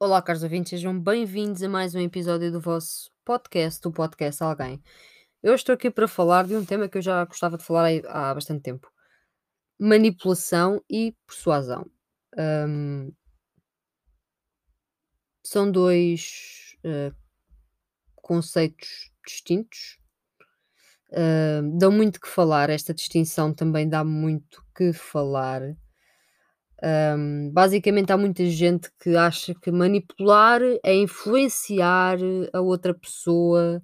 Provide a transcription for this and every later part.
Olá, caros ouvintes, sejam bem-vindos a mais um episódio do vosso podcast, o Podcast Alguém. Eu estou aqui para falar de um tema que eu já gostava de falar há bastante tempo: manipulação e persuasão. Hum, são dois eh, conceitos distintos, hum, dão muito que falar. Esta distinção também dá muito que falar. Hum, basicamente, há muita gente que acha que manipular é influenciar a outra pessoa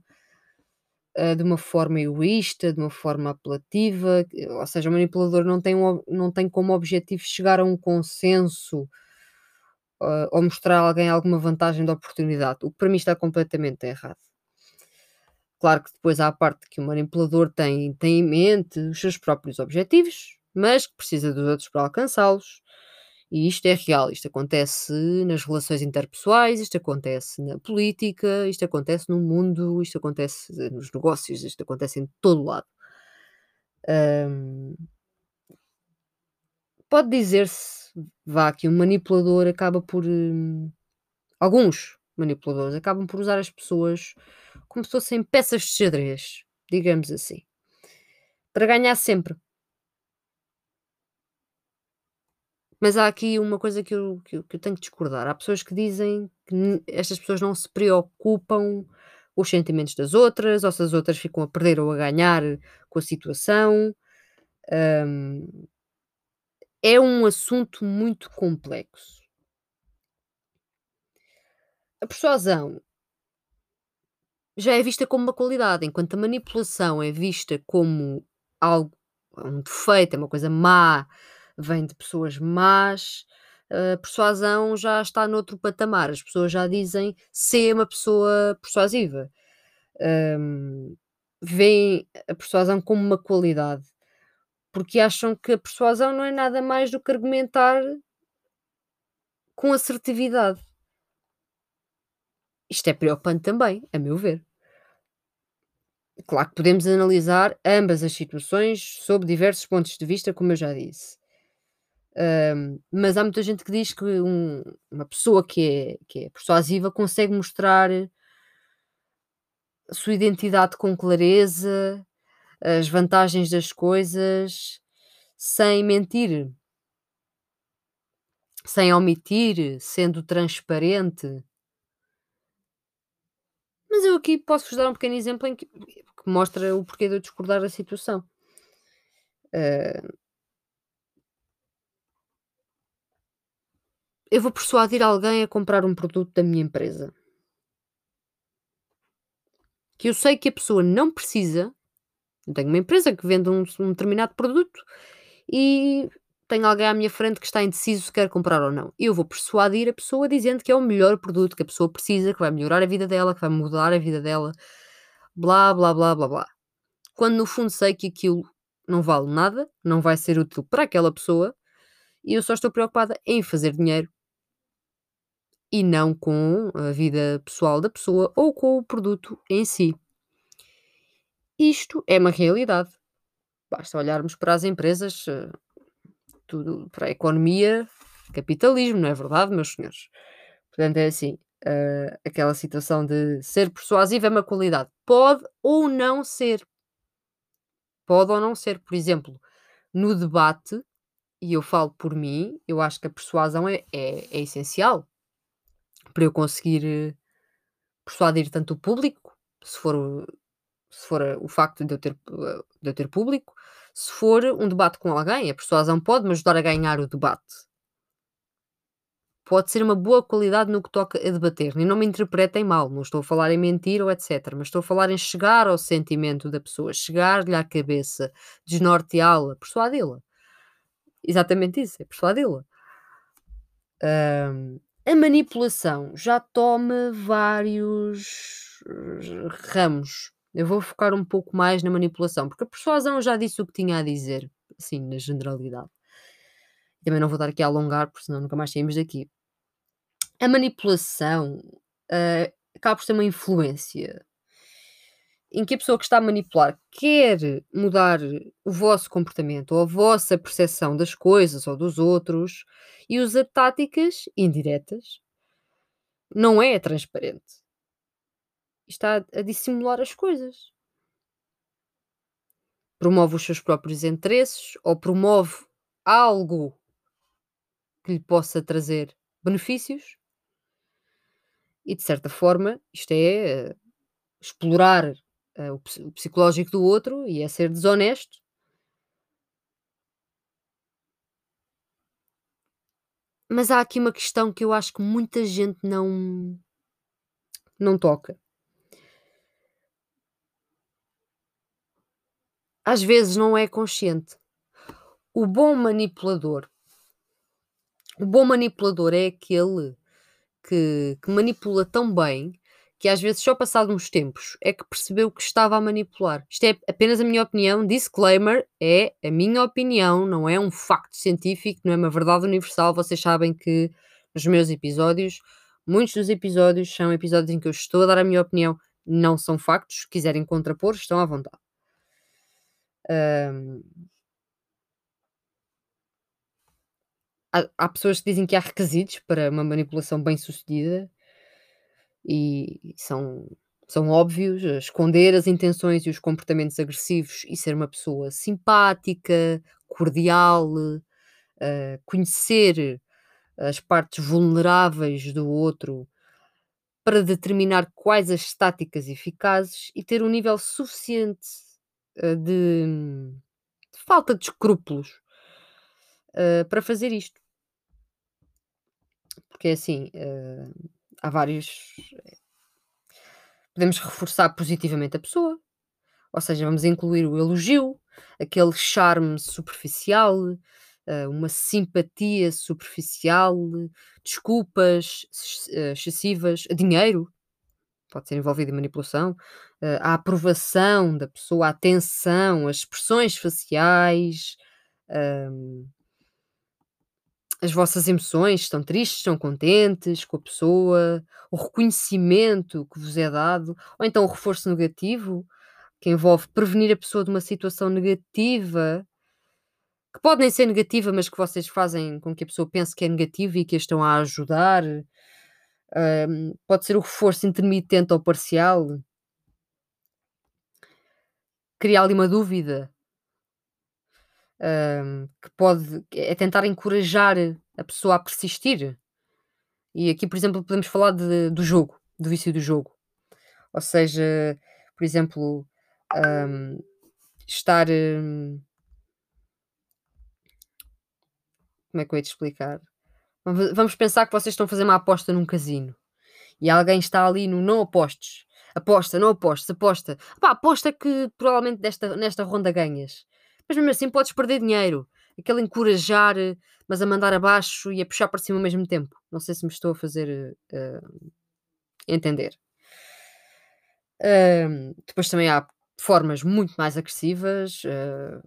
ah, de uma forma egoísta, de uma forma apelativa, ou seja, o manipulador não tem, um não tem como objetivo chegar a um consenso ah, ou mostrar a alguém alguma vantagem de oportunidade, o que para mim está completamente errado. Claro que depois há a parte que o manipulador tem, tem em mente os seus próprios objetivos, mas que precisa dos outros para alcançá-los. E isto é real, isto acontece nas relações interpessoais, isto acontece na política, isto acontece no mundo, isto acontece nos negócios, isto acontece em todo lado. Hum, pode dizer-se, vá, que um manipulador acaba por. hum, alguns manipuladores acabam por usar as pessoas como se fossem peças de xadrez, digamos assim, para ganhar sempre. Mas há aqui uma coisa que eu, que eu, que eu tenho que discordar. Há pessoas que dizem que estas pessoas não se preocupam com os sentimentos das outras, ou se as outras ficam a perder ou a ganhar com a situação. Hum, é um assunto muito complexo. A persuasão já é vista como uma qualidade, enquanto a manipulação é vista como algo, um defeito, é uma coisa má, vem de pessoas más. A persuasão já está noutro patamar. As pessoas já dizem ser uma pessoa persuasiva. Veem a persuasão como uma qualidade, porque acham que a persuasão não é nada mais do que argumentar com assertividade. Isto é preocupante também, a meu ver. Claro que podemos analisar ambas as situações sob diversos pontos de vista, como eu já disse. Hum, mas há muita gente que diz que um- uma pessoa que é, que é persuasiva consegue mostrar a sua identidade com clareza, as vantagens das coisas, sem mentir, sem omitir, sendo transparente. Mas eu aqui posso-vos dar um pequeno exemplo em que, que mostra o porquê de eu discordar da situação. Ah, eu vou persuadir alguém a comprar um produto da minha empresa. Que eu sei que a pessoa não precisa. Eu tenho uma empresa que vende um, um determinado produto e tenho alguém à minha frente que está indeciso se quer comprar ou não. Eu vou persuadir a pessoa dizendo que é o melhor produto que a pessoa precisa, que vai melhorar a vida dela, que vai mudar a vida dela, blá, blá, blá, blá, blá. Quando no fundo sei que aquilo não vale nada, não vai ser útil para aquela pessoa e eu só estou preocupada em fazer dinheiro e não com a vida pessoal da pessoa ou com o produto em si. Isto é uma realidade. Basta olharmos para as empresas, eh, tudo para a economia, capitalismo, não é verdade, meus senhores? Portanto, é assim, eh, aquela situação de ser persuasivo é uma qualidade. Pode ou não ser. Pode ou não ser. Por exemplo, no debate, e eu falo por mim, eu acho que a persuasão é, é, é essencial para eu conseguir eh, persuadir tanto o público, se for, o- se for eh, o facto de eu, ter, eh, de eu ter público, se for um debate com alguém, a persuasão pode me ajudar a ganhar o debate. Pode ser uma boa qualidade no que toca a debater. E não me interpretem mal, não estou a falar em mentir ou etc. Mas estou a falar em chegar ao sentimento da pessoa, chegar-lhe à cabeça, desnorteá-la, persuadi-la. Exatamente isso, é persuadi-la. Ahm, a manipulação já toma vários eh, ramos. Eu vou focar um pouco mais na manipulação, porque a persuasão já disse o que tinha a dizer, assim, na generalidade. Também não vou estar aqui a alongar, porque senão nunca mais saímos daqui. A manipulação eh, acaba por ser uma influência em que a pessoa que está a manipular quer mudar o vosso comportamento ou a vossa percepção das coisas ou dos outros e usa táticas indiretas não é transparente. Está a dissimular as coisas. Promove os seus próprios interesses ou promove algo que lhe possa trazer benefícios. E de certa forma, isto é explorar uh, o, psicológico do outro e é ser desonesto. Mas há aqui uma questão que eu acho que muita gente não não toca. Às vezes não é consciente. O bom manipulador o bom manipulador é aquele que que manipula tão bem, que às vezes só passado uns tempos é que percebeu que estava a manipular. Isto é apenas a minha opinião, disclaimer, é a minha opinião, não é um facto científico, não é uma verdade universal. Vocês sabem que nos meus episódios, muitos dos episódios são episódios em que eu estou a dar a minha opinião, não são factos. Se quiserem contrapor, estão à vontade. Hum, há, há pessoas que dizem que há requisitos para uma manipulação bem sucedida e são, são óbvios, esconder as intenções e os comportamentos agressivos e ser uma pessoa simpática, cordial, uh, conhecer as partes vulneráveis do outro para determinar quais as táticas eficazes e ter um nível suficiente uh, de, de, falta de escrúpulos uh, para fazer isto. Porque é assim, há vários. Podemos reforçar positivamente a pessoa, ou seja, vamos incluir o elogio, aquele charme superficial, uh, uma simpatia superficial, desculpas uh, excessivas, dinheiro, pode ser envolvido em manipulação, uh, a aprovação da pessoa, a atenção, as expressões faciais. Um, as vossas emoções, estão tristes, estão contentes com a pessoa, o reconhecimento que vos é dado, ou então o reforço negativo, que envolve prevenir a pessoa de uma situação negativa, que pode nem ser negativa, mas que vocês fazem com que a pessoa pense que é negativa e que a estão a ajudar. Um, pode ser o reforço intermitente ou parcial. Criar ali uma dúvida que pode é tentar encorajar a pessoa a persistir. E aqui, por exemplo, podemos falar de, do jogo, do vício do jogo. Ou seja, por exemplo, um, estar. Um, como é que eu ia te explicar? Vamos pensar que vocês estão a fazer uma aposta num casino e alguém está ali no não apostes. Aposta, não apostes, aposta. Pá, aposta que provavelmente desta, nesta ronda ganhas. Mas mesmo assim podes perder dinheiro. Aquele encorajar, mas a mandar abaixo e a puxar para cima ao mesmo tempo. Não sei se me estou a fazer uh, entender. Uh, depois também há formas muito mais agressivas, uh,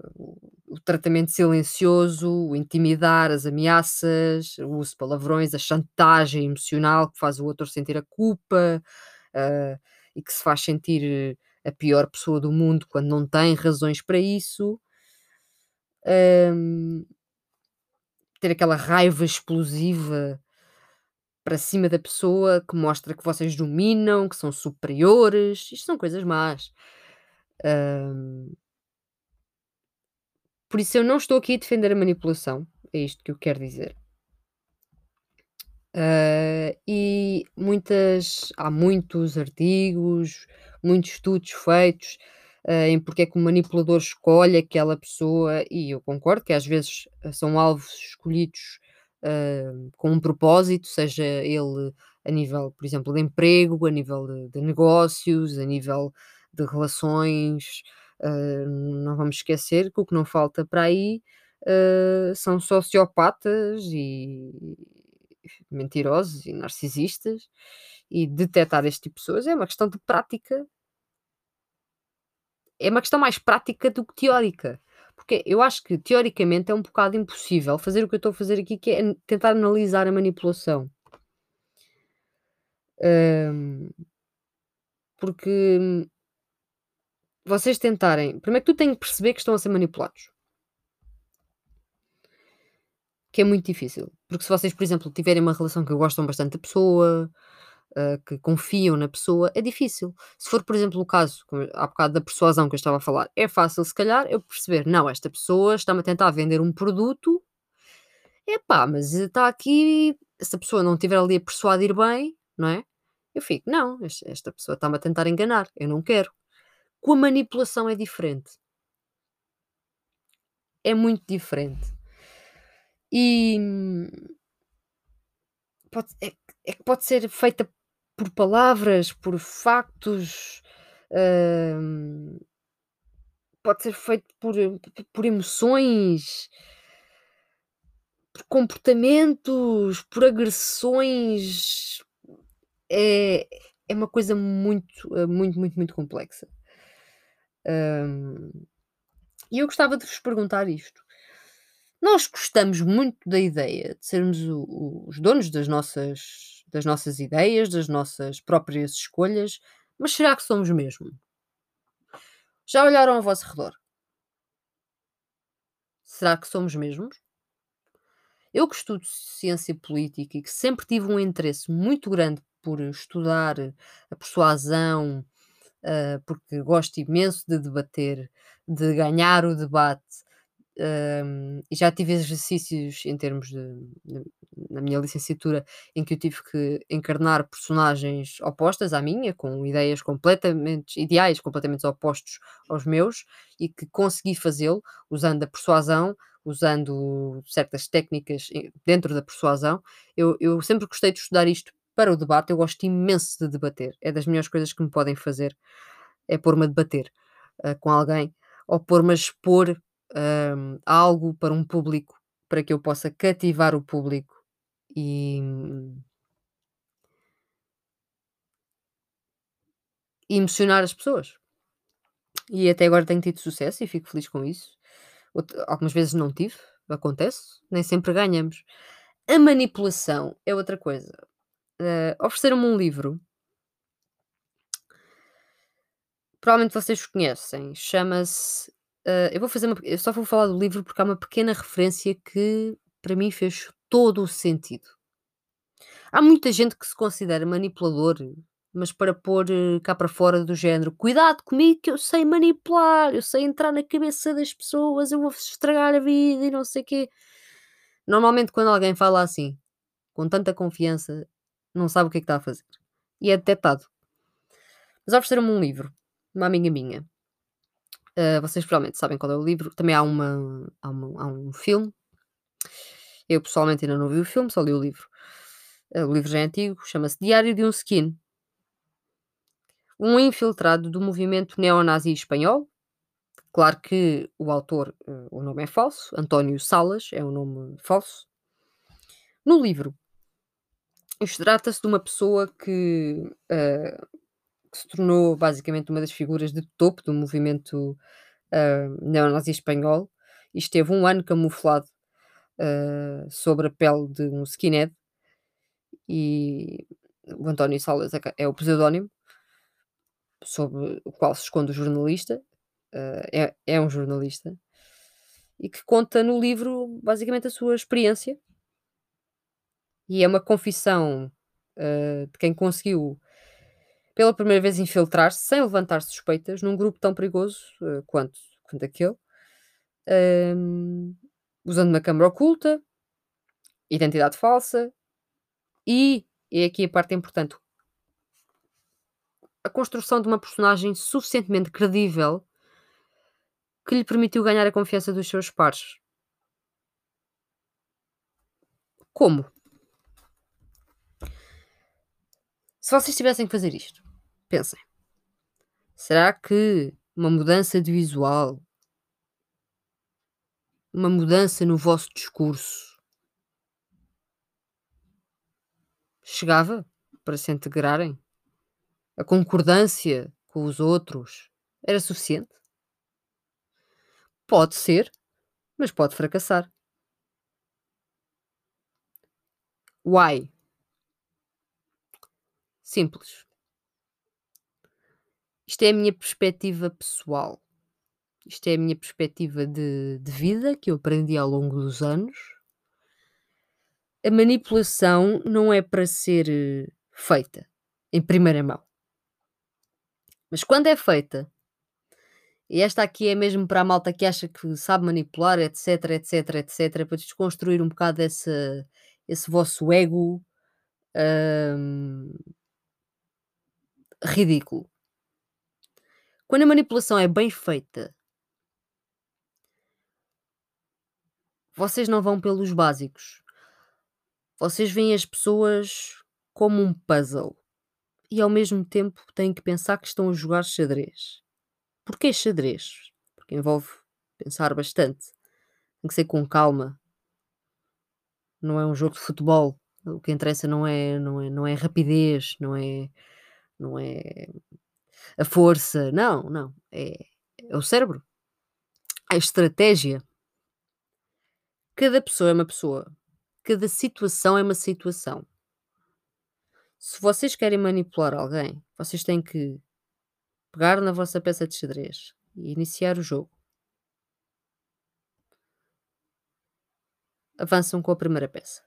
o tratamento silencioso, o intimidar, as ameaças, o uso de palavrões, a chantagem emocional que faz o outro sentir a culpa uh, e que se faz sentir a pior pessoa do mundo quando não tem razões para isso um, ter aquela raiva explosiva para cima da pessoa que mostra que vocês dominam, que são superiores. Isto são coisas más. Um, por isso eu não estou aqui a defender a manipulação. É isto que eu quero dizer. Uh, e muitas, há muitos artigos, muitos estudos feitos uh, em porque é que o manipulador escolhe aquela pessoa, e eu concordo que às vezes eh, são alvos escolhidos uh, com um propósito, seja ele a nível, por exemplo, de emprego, a nível de, de negócios, a nível de relações. Uh, não vamos esquecer que o que não falta para aí são sociopatas e mentirosos e narcisistas e detectar este tipo de pessoas é uma questão de prática é uma questão mais prática do que teórica. Porque eu acho que teoricamente é um bocado impossível fazer o que eu estou a fazer aqui, que é tentar analisar a manipulação. Um, porque vocês tentarem. Primeiro que tu tens que perceber que estão a ser manipulados. Que é muito difícil. Porque se vocês, por exemplo, tiverem uma relação que gostam bastante da pessoa, uh, que confiam na pessoa, é difícil. Se for, por exemplo, o caso, há bocado da persuasão que eu estava a falar, é fácil, se calhar, eu perceber, não, esta pessoa está-me a tentar vender um produto, epá, mas está aqui, se a pessoa não estiver ali a persuadir bem, não é? Eu fico, não, es- esta pessoa está-me a tentar enganar, eu não quero. Com a manipulação é diferente. É muito diferente. E hum, pode, é, é que pode ser feita por palavras, por factos, hum, pode ser feito por, por emoções, por comportamentos, por agressões. É, é uma coisa muito, eh, muito, muito, muito complexa. Hum, e eu gostava de vos perguntar isto. Nós gostamos muito da ideia de sermos o- o- os donos das nossas, das nossas ideias, das nossas próprias escolhas, mas será que somos mesmo? Já olharam ao vosso redor? Será que somos mesmos? Eu que estudo ciência política e que sempre tive um interesse muito grande por estudar a persuasão, ah, porque gosto imenso de debater, de ganhar o debate, hum, e já tive exercícios em termos de, de- na minha licenciatura em que eu tive que encarnar personagens opostas à minha, com ideias completamente, ideais completamente opostos aos meus, e que consegui fazê-lo usando a persuasão, usando certas técnicas em- dentro da persuasão. Eu, eu sempre gostei de estudar isto para o debate, eu gosto imenso de debater, é das melhores coisas que me podem fazer, é pôr-me a debater ah, com alguém, ou pôr-me a expor hum, algo para um público, para que eu possa cativar o público e, e emocionar as pessoas. E até agora tenho tido sucesso e fico feliz com isso. Algumas vezes não tive, acontece, nem sempre ganhamos. A manipulação é outra coisa. Ah, Ofereceram-me um livro, provavelmente vocês o conhecem, chama-se. Ah, eu vou fazer uma, eu só vou falar do livro porque há uma pequena referência que para mim fez todo o sentido. Há muita gente que se considera manipulador, mas para pôr eh, cá para fora do género: "Cuidado comigo que eu sei manipular, eu sei entrar na cabeça das pessoas, eu vou-vos estragar a vida e não sei quê". Normalmente quando alguém fala assim, com tanta confiança, não sabe o que é que está a fazer. E é detectado. Mas ofereceram-me um livro, uma amiga minha. Ah, vocês provavelmente sabem qual é o livro. Também há uma há uma há um filme. Eu pessoalmente ainda não vi o filme, só li o livro. Ah, o livro já é antigo, chama-se Diário de um Skin. Um infiltrado do movimento neonazi espanhol. Claro que o autor, eh, o nome é falso, António Salas é um nome falso. No livro, isto trata-se de uma pessoa que, que se tornou basicamente uma das figuras de topo do movimento eh, neonazi espanhol e esteve um ano camuflado eh, sobre a pele de um skinhead e o António Salas é é o pseudónimo sob o qual se esconde o jornalista, eh, é, é um jornalista, e que conta no livro basicamente a sua experiência. E é uma confissão eh, de quem conseguiu pela primeira vez infiltrar-se sem levantar suspeitas num grupo tão perigoso eh, quanto, quanto aquele, ehm, usando uma câmara oculta, identidade falsa e, e aqui a parte importante, a construção de uma personagem suficientemente credível que lhe permitiu ganhar a confiança dos seus pares. Como? Se vocês tivessem que fazer isto, pensem. Será que uma mudança de visual, uma mudança no vosso discurso, chegava para se integrarem? A concordância com os outros era suficiente? Pode ser, mas pode fracassar. Why? Simples. Isto é a minha perspectiva pessoal. Isto é a minha perspectiva de, de vida que eu aprendi ao longo dos anos. A manipulação não é para ser eh, feita, em primeira mão. Mas quando é feita, e esta aqui é mesmo para a malta que acha que sabe manipular, etc, etc, etc, para desconstruir um bocado esse, esse vosso ego hum, ridículo. Quando a manipulação é bem feita, vocês não vão pelos básicos. Vocês veem as pessoas como um puzzle e ao mesmo tempo têm que pensar que estão a jogar xadrez. Porquê xadrez? Porque envolve pensar bastante. Tem que ser com calma. Não é um jogo de futebol. O que interessa não é, não é, não é rapidez, não é, não é a força. Não, não. É, é o cérebro. A estratégia. Cada pessoa é uma pessoa. Cada situação é uma situação. Se vocês querem manipular alguém, vocês têm que pegar na vossa peça de xadrez e iniciar o jogo. Avançam com a primeira peça.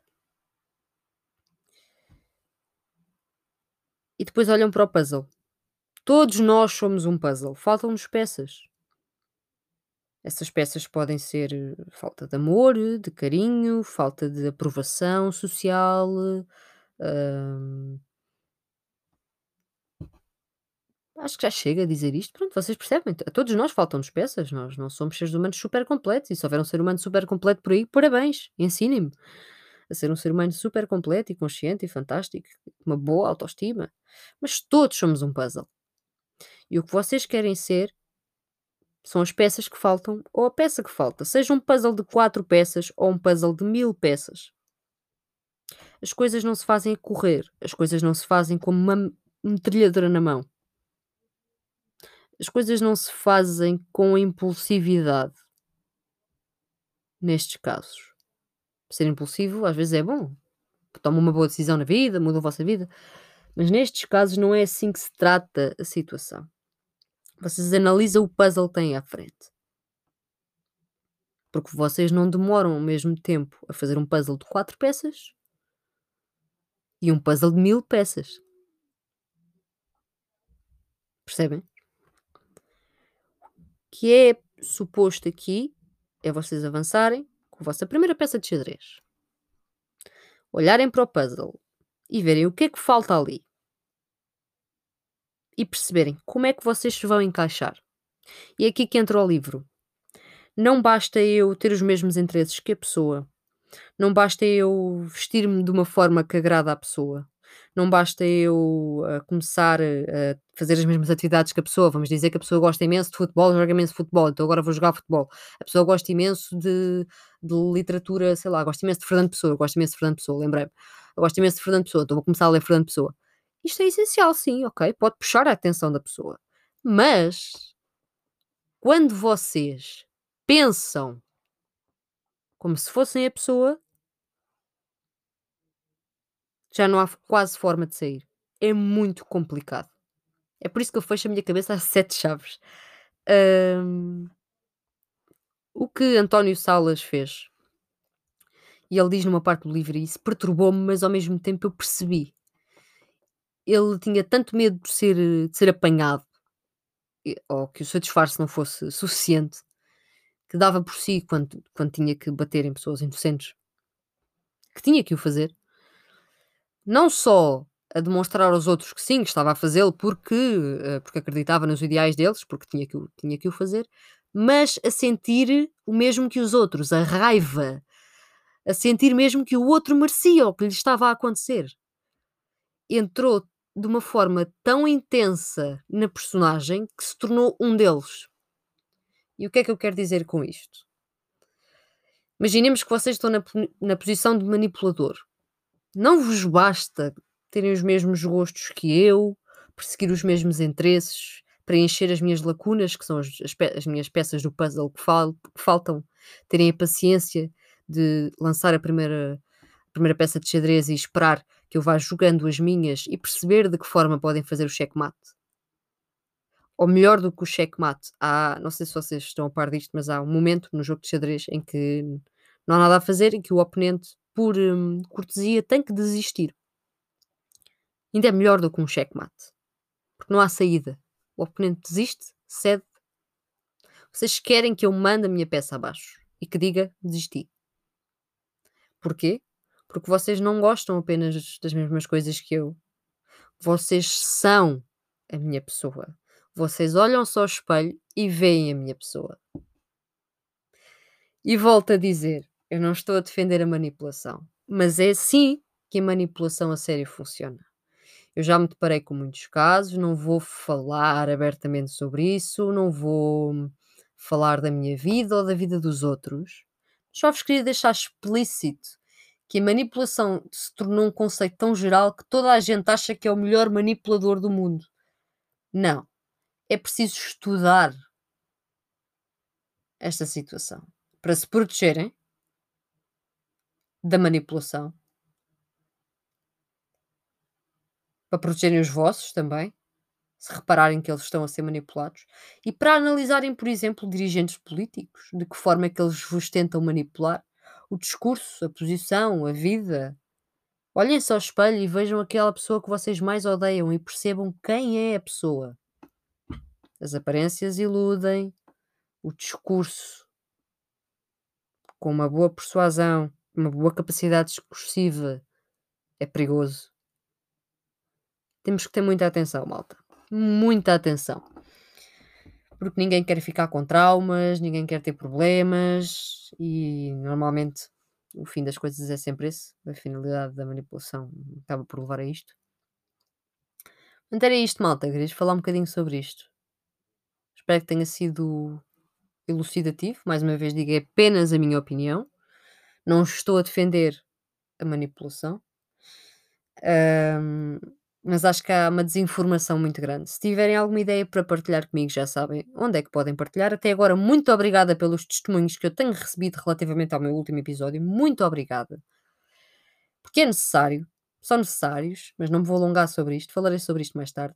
E depois olham para o puzzle. Todos nós somos um puzzle. Faltam-nos peças. Essas peças podem ser eh, falta de amor, de carinho, falta de aprovação social, hum, acho que já chega a dizer isto. Pronto, vocês percebem, a todos nós faltam-nos peças, nós não somos seres humanos super completos, e se houver um ser humano super completo por aí, parabéns, ensinem-me a ser um ser humano super completo e consciente e fantástico, com uma boa autoestima. Mas todos somos um puzzle. E o que vocês querem ser são as peças que faltam ou a peça que falta, seja um puzzle de quatro peças ou um puzzle de mil peças. As coisas não se fazem a correr, as coisas não se fazem como uma metralhadora na mão. As coisas não se fazem com impulsividade. Nestes casos. Ser impulsivo às vezes é bom. Toma uma boa decisão na vida, muda a vossa vida. Mas nestes casos não é assim que se trata a situação. Vocês analisam o puzzle que têm à frente. Porque vocês não demoram o mesmo tempo a fazer um puzzle de quatro peças e um puzzle de mil peças. Percebem? que é suposto aqui é vocês avançarem com a vossa primeira peça de xadrez, olharem para o puzzle e verem o que é que falta ali e perceberem como é que vocês se vão encaixar. E é aqui que entra o livro. Não basta eu ter os mesmos interesses que a pessoa, não basta eu vestir-me de uma forma que agrada à pessoa, não basta eu uh, começar a fazer as mesmas atividades que a pessoa. Vamos dizer que a pessoa gosta imenso de futebol, joga imenso de futebol, então agora vou jogar futebol. A pessoa gosta imenso de, de literatura, sei lá, gosta imenso de Fernando Pessoa, gosta imenso de Fernando Pessoa, lembrei-me. Eu gosto imenso de Fernando Pessoa, então vou começar a ler Fernando Pessoa. Isto é essencial, sim, ok? Pode puxar a atenção da pessoa. Mas quando vocês pensam como se fossem a pessoa, já não há quase forma de sair. É muito complicado. É por isso que eu fecho a minha cabeça a sete chaves. Um, o que António Salas fez, e ele diz numa parte do livro isso, perturbou-me, mas ao mesmo tempo eu percebi. Ele tinha tanto medo de ser, de ser apanhado, ou que o seu disfarce não fosse suficiente, que dava por si quando, quando tinha que bater em pessoas inocentes, que tinha que o fazer não só a demonstrar aos outros que sim, que estava a fazê-lo porque, uh, porque acreditava nos ideais deles, porque tinha que, tinha que o fazer, mas a sentir o mesmo que os outros, a raiva, a sentir mesmo que o outro merecia o que lhe estava a acontecer. Entrou de uma forma tão intensa na personagem que se tornou um deles. E o que é que eu quero dizer com isto? Imaginemos que vocês estão na, na posição de manipulador não vos basta terem os mesmos gostos que eu, perseguir os mesmos interesses, preencher as minhas lacunas, que são as, as, as minhas peças do puzzle que, fal, que, faltam, terem a paciência de lançar a primeira, a primeira peça de xadrez e esperar que eu vá jogando as minhas e perceber de que forma podem fazer o checkmate. Ou melhor do que o checkmate, há, não sei se vocês estão a par disto, mas há um momento no jogo de xadrez em que não há nada a fazer e que o oponente por hum, cortesia, tem que desistir. Ainda é melhor do que um checkmate. Porque não há saída. O oponente desiste, cede. Vocês querem que eu mande a minha peça abaixo e que diga desisti. Porquê? Porque vocês não gostam apenas das mesmas coisas que eu. Vocês são a minha pessoa. Vocês olham só ao espelho e veem a minha pessoa. E volto a dizer, eu não estou a defender a manipulação, mas é assim que a manipulação a sério funciona. Eu já me deparei com muitos casos, não vou falar abertamente sobre isso, não vou falar da minha vida ou da vida dos outros. Só vos queria deixar explícito que a manipulação se tornou um conceito tão geral que toda a gente acha que é o melhor manipulador do mundo. Não. É preciso estudar esta situação para se protegerem da manipulação, para protegerem os vossos também, se repararem que eles estão a ser manipulados, e para analisarem, por exemplo, dirigentes políticos, de que forma é que eles vos tentam manipular o discurso, a posição, a vida. Olhem-se ao espelho e vejam aquela pessoa que vocês mais odeiam e percebam quem é a pessoa. As aparências iludem, o discurso com uma boa persuasão, uma boa capacidade discursiva é perigoso. Temos que ter muita atenção, malta. Muita atenção. Porque ninguém quer ficar com traumas, ninguém quer ter problemas e normalmente o fim das coisas é sempre esse. A finalidade da manipulação acaba por levar a isto. Então era isto, malta. Querias falar um bocadinho sobre isto. Espero que tenha sido elucidativo. Mais uma vez digo, é apenas a minha opinião. Não estou a defender a manipulação. Um, mas acho que há uma desinformação muito grande. Se tiverem alguma ideia para partilhar comigo, já sabem onde é que podem partilhar. Até agora, muito obrigada pelos testemunhos que eu tenho recebido relativamente ao meu último episódio. Muito obrigada. Porque é necessário, são necessários, mas não me vou alongar sobre isto. Falarei sobre isto mais tarde.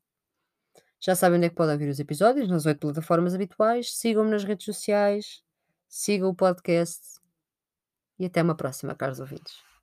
Já sabem onde é que podem ouvir os episódios, nas oito plataformas habituais. Sigam-me nas redes sociais, sigam o podcast e até uma próxima, caros ouvintes.